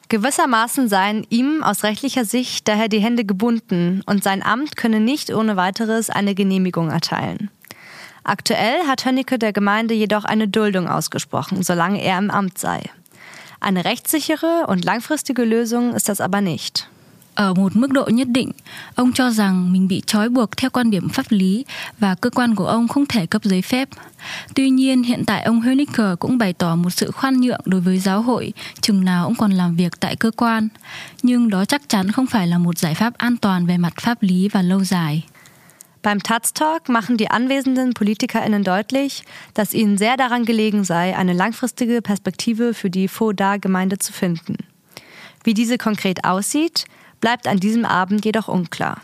Gewissermaßen seien ihm aus rechtlicher Sicht daher die Hände gebunden und sein Amt könne nicht ohne weiteres eine Genehmigung erteilen. Aktuell hat Hönnecke der Gemeinde jedoch eine Duldung ausgesprochen, solange er im Amt sei. Eine rechtssichere und langfristige Lösung ist das aber nicht. Ở một mức độ nhất định, ông cho rằng mình bị trói buộc theo quan điểm pháp lý và cơ quan của ông không thể cấp giấy phép. Tuy nhiên, hiện tại ông Hoenicker cũng bày tỏ một sự khoan nhượng đối với giáo hội, chừng nào ông còn làm việc tại cơ quan. Nhưng đó chắc chắn không phải là một giải pháp an toàn về mặt pháp lý và lâu dài. Beim Taz-Talk machen die anwesenden PolitikerInnen deutlich, dass ihnen sehr daran gelegen sei, eine langfristige Perspektive für die Foda-Gemeinde zu finden. Wie diese konkret aussieht, bleibt an diesem Abend jedoch unklar.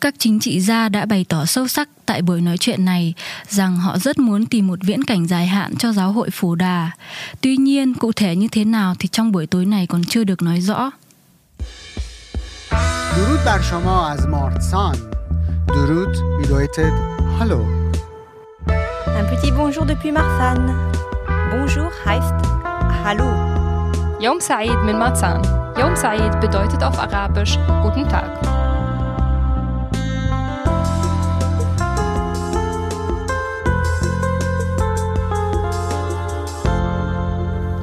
Các chính trị gia đã bày tỏ sâu sắc tại buổi nói chuyện này rằng họ rất muốn tìm một viễn cảnh dài hạn cho giáo hội Phổ Đà. Tuy nhiên, cụ thể như thế nào thì trong buổi tối này còn chưa được nói rõ. درود بر شما از مارتسان Durut bedeutet Hallo. Ein petit Bonjour depuis Marfan. Bonjour heißt Hallo. Yom Said min Marzan. Yom Said bedeutet auf Arabisch Guten Tag.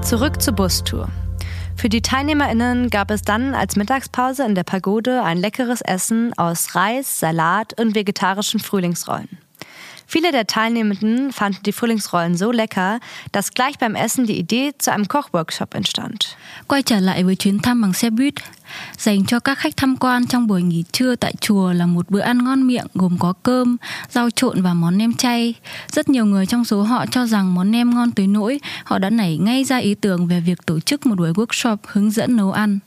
Zurück zur Bustour. Für die TeilnehmerInnen gab es dann als Mittagspause in der Pagode ein leckeres Essen aus Reis, Salat und vegetarischen Frühlingsrollen. Viele der Teilnehmenden fanden die Frühlingsrollen so lecker, dass gleich beim Essen die Idee zu einem Kochworkshop entstand. Quay trở lại với chuyến thăm bằng xe buýt, dành cho các khách tham quan trong buổi nghỉ trưa tại chùa là một bữa ăn ngon miệng gồm có cơm, rau trộn và món nem chay. Rất nhiều người trong số họ cho rằng món nem ngon tới nỗi họ đã nảy ngay ra ý tưởng về việc tổ chức một buổi workshop hướng dẫn nấu ăn.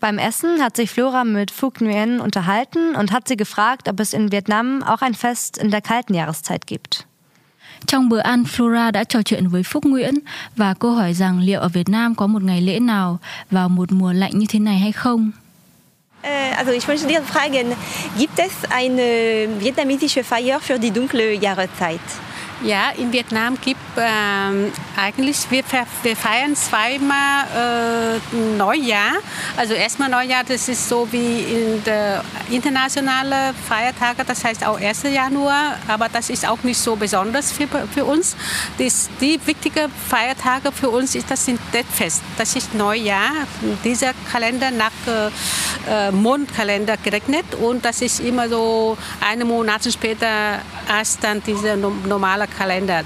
Beim Essen hat sich Flora mit Phuc Nguyen unterhalten und hat sie gefragt, ob es in Vietnam auch ein Fest in der kalten Jahreszeit gibt. Trong bữa ăn, Flora đã trò chuyện với Phúc Nguyễn và cô hỏi rằng liệu ở Việt Nam có một ngày lễ nào vào một mùa lạnh như thế này hay không? Also ich möchte dir fragen, gibt es eine vietnamesische Feier für die dunkle Jahreszeit? Ja, in Vietnam gibt ähm, eigentlich, wir, wir feiern zweimal äh, Neujahr. Also erstmal Neujahr, das ist so wie in der internationale Feiertage, das heißt auch 1. Januar, aber das ist auch nicht so besonders für, für uns. Das, die wichtigen Feiertage für uns ist das Fest. Das ist Neujahr. Dieser Kalender nach äh, Mondkalender gerechnet und das ist immer so eine Monate später als dann dieser normale Kalender,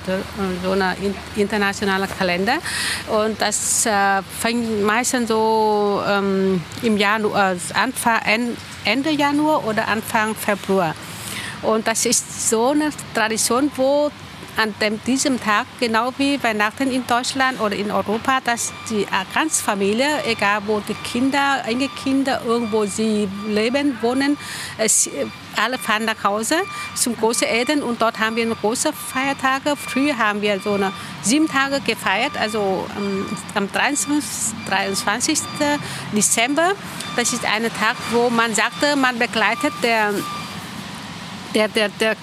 so ein internationaler Kalender. Und das äh, fängt meistens so ähm, im Januar, Anfang, Ende Januar oder Anfang Februar. Und das ist so eine Tradition, wo an dem, diesem Tag, genau wie Weihnachten in Deutschland oder in Europa, dass die ganze Familie, egal wo die Kinder, Enkelkinder, irgendwo sie leben, wohnen, es, alle fahren nach Hause zum Großeltern und dort haben wir große Feiertage. Früher haben wir so eine sieben Tage gefeiert, also am, am 23, 23. Dezember. Das ist ein Tag, wo man sagte, man begleitet der, der, der, der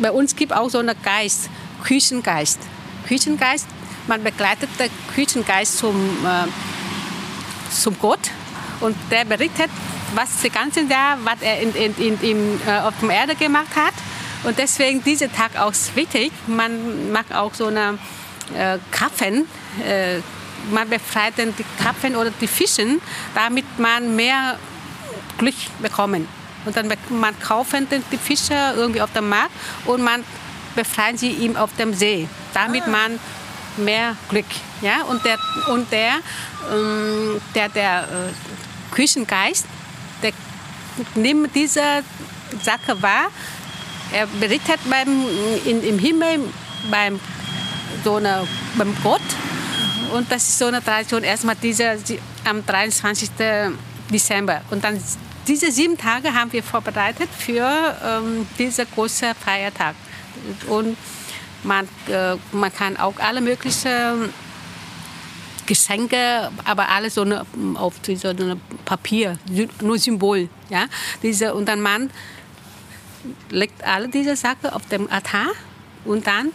bei uns gibt auch so einen Geist, Küchengeist. Küchengeist, man begleitet den Küchengeist zum, äh, zum Gott und der berichtet, was das ganze Jahr, was er in, in, in, in, äh, auf der Erde gemacht hat. Und deswegen dieser Tag auch wichtig. Man macht auch so eine äh, Kaffen. Äh, man befreit dann die Kaffen oder die Fischen, damit man mehr Glück bekommt. Und dann man kaufen die Fische irgendwie auf dem Markt und man befreien sie ihm auf dem See. Damit ah. man mehr Glück. Ja? Und der, und der, ähm, der, der äh, Küchengeist, der nimmt diese Sache wahr. Er berichtet beim, in, im Himmel beim, so eine, beim Gott. Und das ist so eine Tradition. Erstmal diese, am 23. Dezember. Und dann diese sieben Tage haben wir vorbereitet für ähm, diesen großen Feiertag. Und man, äh, man kann auch alle möglichen Geschenke, aber alles so eine, auf so eine Papier, nur Symbol. Ja? Diese, und dann man legt alle diese Sachen auf dem Altar und dann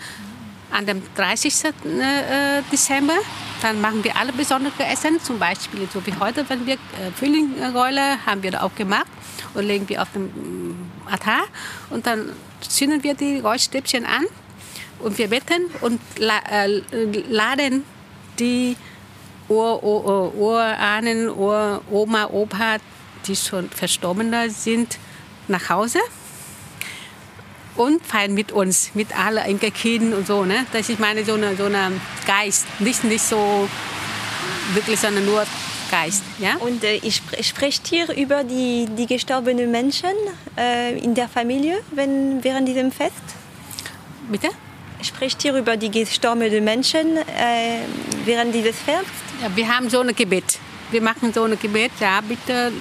an dem 30. Äh, Dezember. Dann machen wir alle besondere Essen, zum Beispiel so wie heute, wenn wir äh, Frühlingsrolle haben wir auch gemacht und legen wir auf dem mm, Altar. Und dann zünden wir die Räucherstäbchen an und wir beten und äh, laden die Ur, Ur, Urahnen, Ur, Oma, Opa, die schon verstorben sind, nach Hause und feiern mit uns, mit allen Enkelkindern und so. Ne? Das ist meine so eine, so eine Geist, nicht, nicht so wirklich, sondern nur Geist. Ja? Und äh, ich sprecht hier über die, die gestorbenen Menschen äh, in der Familie wenn, während diesem Fest? Bitte? Spricht hier über die gestorbenen Menschen äh, während dieses Festes? Ja, wir haben so ein Gebet wir machen so ein Gebet, ja, bitte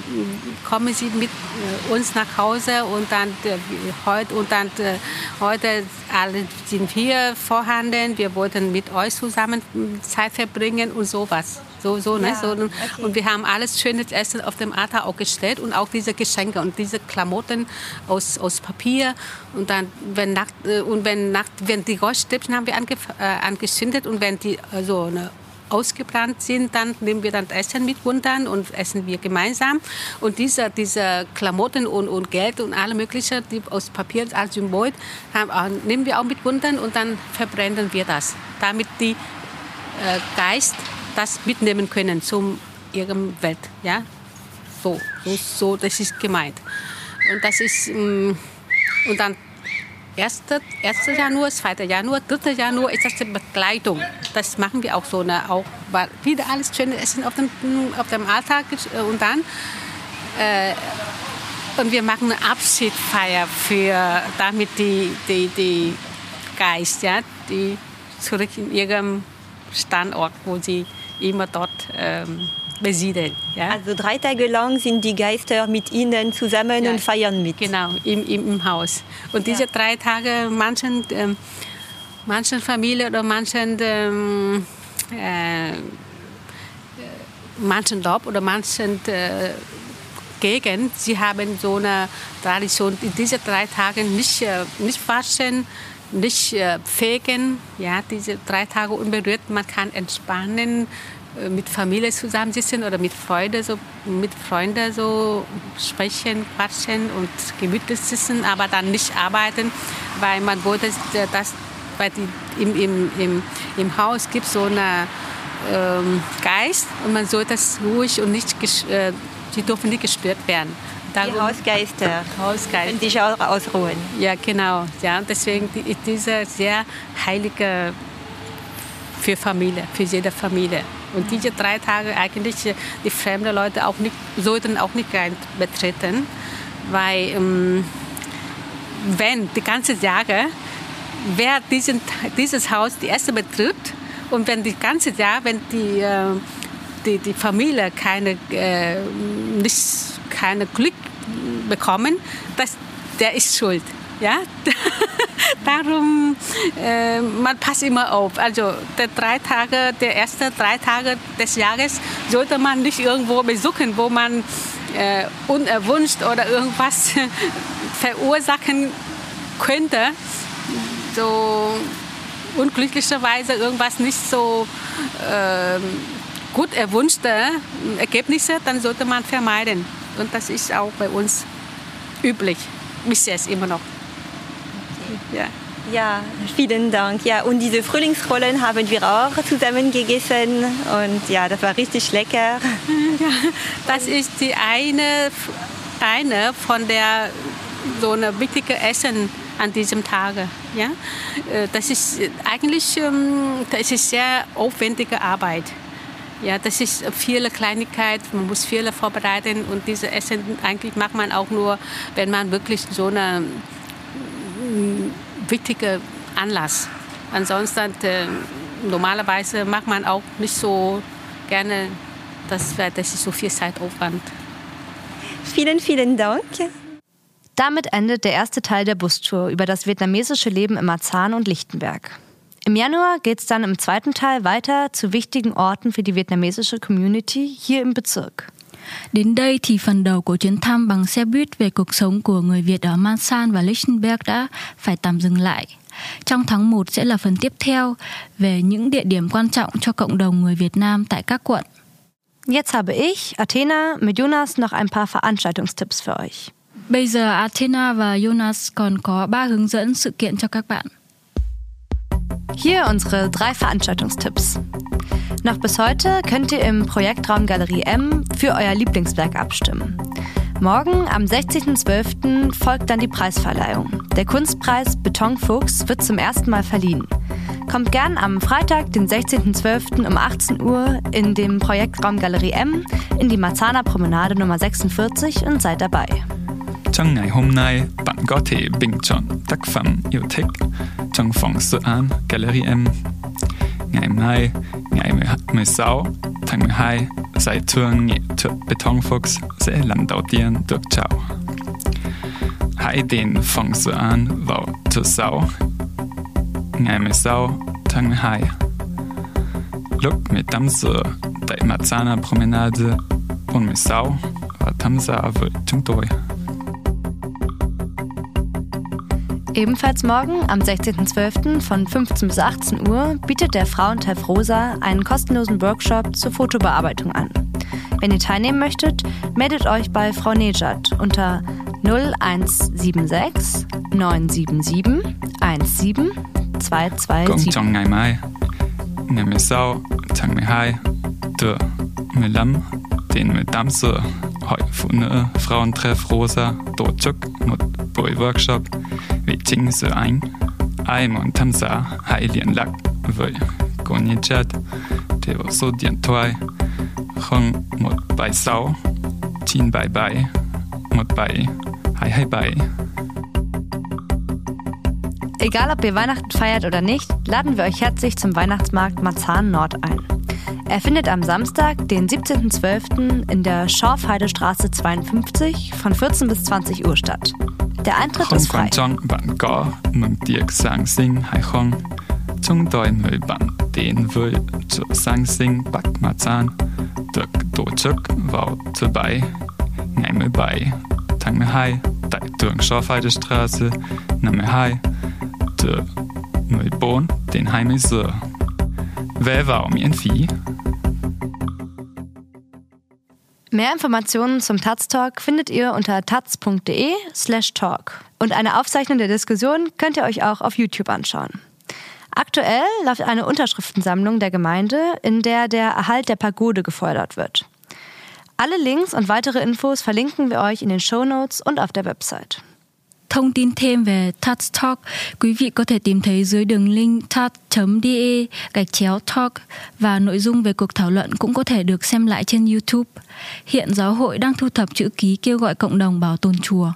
kommen Sie mit äh, uns nach Hause und dann äh, heute und dann äh, heute alle sind hier vorhanden. Wir wollten mit euch zusammen Zeit verbringen und sowas. So, so, ne? Ja, so, okay. Und wir haben alles schönes Essen auf dem Altar auch gestellt und auch diese Geschenke und diese Klamotten aus, aus Papier. Und dann, wenn Nacht, und wenn Nacht, wenn die Goldstäbchen haben wir ange, äh, angezündet und wenn die also eine ausgeplant sind, dann nehmen wir dann Essen mit runter und essen wir gemeinsam. Und diese, diese Klamotten und, und Geld und alle möglichen, die aus Papier als Symbol, haben, nehmen wir auch mit runter und dann verbrennen wir das, damit die äh, Geist das mitnehmen können zum ihrem Welt. Ja? So, so, so, das ist gemeint. Und das ist, mm, und dann 1. 1. Januar, 2. Januar, 3. Januar ist das die Begleitung. Das machen wir auch so. Ne? Auch wieder alles schöne Essen auf dem, auf dem Alltag und dann äh, und wir machen eine Abschiedsfeier für damit die, die, die Geist, ja, die zurück in ihrem Standort, wo sie immer dort ähm, besiedeln. Ja? Also drei Tage lang sind die Geister mit ihnen zusammen ja, und feiern mit. Genau, im, im, im Haus. Und diese ja. drei Tage, manchen, ähm, manchen Familien oder manchen, ähm, äh, manchen Dorf oder manchen äh, Gegend, sie haben so eine Tradition, in diesen drei Tagen nicht, äh, nicht waschen, nicht äh, fegen, ja, diese drei Tage unberührt, man kann entspannen, äh, mit Familie zusammensitzen oder mit Freunden so, mit Freunden so sprechen, quatschen und gemütlich sitzen, aber dann nicht arbeiten, weil man wollte, dass weil die, im, im, im, im Haus gibt so einen ähm, Geist und man soll das ruhig und nicht, äh, die dürfen nicht gestört werden. Darum, die Hausgeister. Hausgeister. Und sich auch ausruhen. Ja, genau. Ja, deswegen ist diese sehr heilige für Familie, für jede Familie. Und diese drei Tage eigentlich äh, die fremden Leute auch nicht, sollten auch nicht betreten, weil ähm, wenn die ganze Jahre wer diesen, dieses Haus die erste betritt und wenn die ganze Jahr, wenn die, äh, die, die Familie keine, äh, nicht, keine Glück bekommen, das, der ist schuld. Ja? Darum, äh, man passt immer auf. Also der drei Tage, der erste drei Tage des Jahres sollte man nicht irgendwo besuchen, wo man äh, unerwünscht oder irgendwas verursachen könnte. So unglücklicherweise irgendwas nicht so äh, gut erwünschte Ergebnisse, dann sollte man vermeiden. Und das ist auch bei uns üblich, bis jetzt immer noch. Ja. Ja, vielen Dank. Ja, und diese Frühlingsrollen haben wir auch zusammen gegessen und ja, das war richtig lecker. Ja, das ist die eine, eine von der so eine wichtige Essen an diesem Tage. Ja, das ist eigentlich das ist sehr aufwendige Arbeit. Ja, das ist viele Kleinigkeit, man muss viele vorbereiten und diese Essen eigentlich macht man auch nur, wenn man wirklich so eine wichtige Anlass. Ansonsten äh, normalerweise macht man auch nicht so gerne, das, das ist so viel Zeitaufwand. Vielen, vielen Dank. Damit endet der erste Teil der Bustour über das vietnamesische Leben in Marzahn und Lichtenberg. Im Januar geht es dann im zweiten Teil weiter zu wichtigen Orten für die vietnamesische Community hier im Bezirk. Đến đây thì phần đầu của chuyến thăm bằng xe buýt về cuộc sống của người Việt ở Mansan và Lichtenberg đã phải tạm dừng lại. Trong tháng 1 sẽ là phần tiếp theo về những địa điểm quan trọng cho cộng đồng người Việt Nam tại các quận. Jetzt habe ich, Athena, mit Jonas noch ein paar Veranstaltungstipps für euch. Bây giờ Athena và Jonas còn có ba hướng dẫn sự kiện cho các bạn. Hier unsere drei Veranstaltungstipps. Noch bis heute könnt ihr im Projektraum Galerie M für euer Lieblingswerk abstimmen. Morgen, am 16.12., folgt dann die Preisverleihung. Der Kunstpreis Betonfuchs wird zum ersten Mal verliehen. Kommt gern am Freitag, den 16.12. um 18 Uhr in dem Projektraum Galerie M in die Marzahner Promenade Nummer 46 und seid dabei. Tác phẩm yêu thích trong phòng dự án Gallery M. Ngày mai, ngày 16 tháng 12, giải thưởng nghệ thuật Betonfuchs sẽ lần đầu tiên được trao. Hãy đến phòng dự án vào thứ sáu, ngày 16 tháng 12. Lúc 18 giờ tại Marzana Promenade, quận 16 và tham gia với chúng tôi. Ebenfalls morgen, am 16.12. von 15 bis 18 Uhr, bietet der Frauentreff Rosa einen kostenlosen Workshop zur Fotobearbeitung an. Wenn ihr teilnehmen möchtet, meldet euch bei Frau Nejat unter 0176 977 17 227. Trong ngày mai, ngày 16 tháng 12, từ 15 đến 18 giờ, Hội Phụ nữ Frauentreff Rosa tổ chức một buổi workshop về chính sự anh. Ai muốn tham gia hãy liên lạc với cô Nejat theo số điện thoại 0176 977 17 227. Egal ob ihr Weihnachten feiert oder nicht, laden wir euch herzlich zum Weihnachtsmarkt Marzahn Nord ein. Er findet am Samstag, den 17.12. in der Schorfheidestraße 52 von 14 bis 20 Uhr statt. Der Eintritt ist frei. Trong bạn có mừng tiệc Giáng sinh hay không? Chúng tôi mời bạn đến với chỗ Giáng sinh Bắc Marzahn được tổ chức vào thứ Bảy, ngày 17 tháng 12 tại đường Schorfheidestraße 52 từ 14 đến 20 giờ. Wer war miễn phí? Mehr Informationen zum Taz Talk findet ihr unter taz.de slash talk. Und eine Aufzeichnung der Diskussion könnt ihr euch auch auf YouTube anschauen. Aktuell läuft eine Unterschriftensammlung der Gemeinde, in der der Erhalt der Pagode gefordert wird. Alle Links und weitere Infos verlinken wir euch in den Show Notes und auf der Website. Thông tin thêm về Touch Talk, quý vị có thể tìm thấy dưới đường link touch.de gạch chéo talk và nội dung về cuộc thảo luận cũng có thể được xem lại trên YouTube. Hiện giáo hội đang thu thập chữ ký kêu gọi cộng đồng bảo tồn chùa.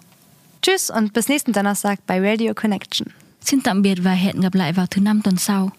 Tschüss und bis nächsten Donnerstag bei Radio Connection. Xin tạm biệt và hẹn gặp lại vào thứ năm tuần sau.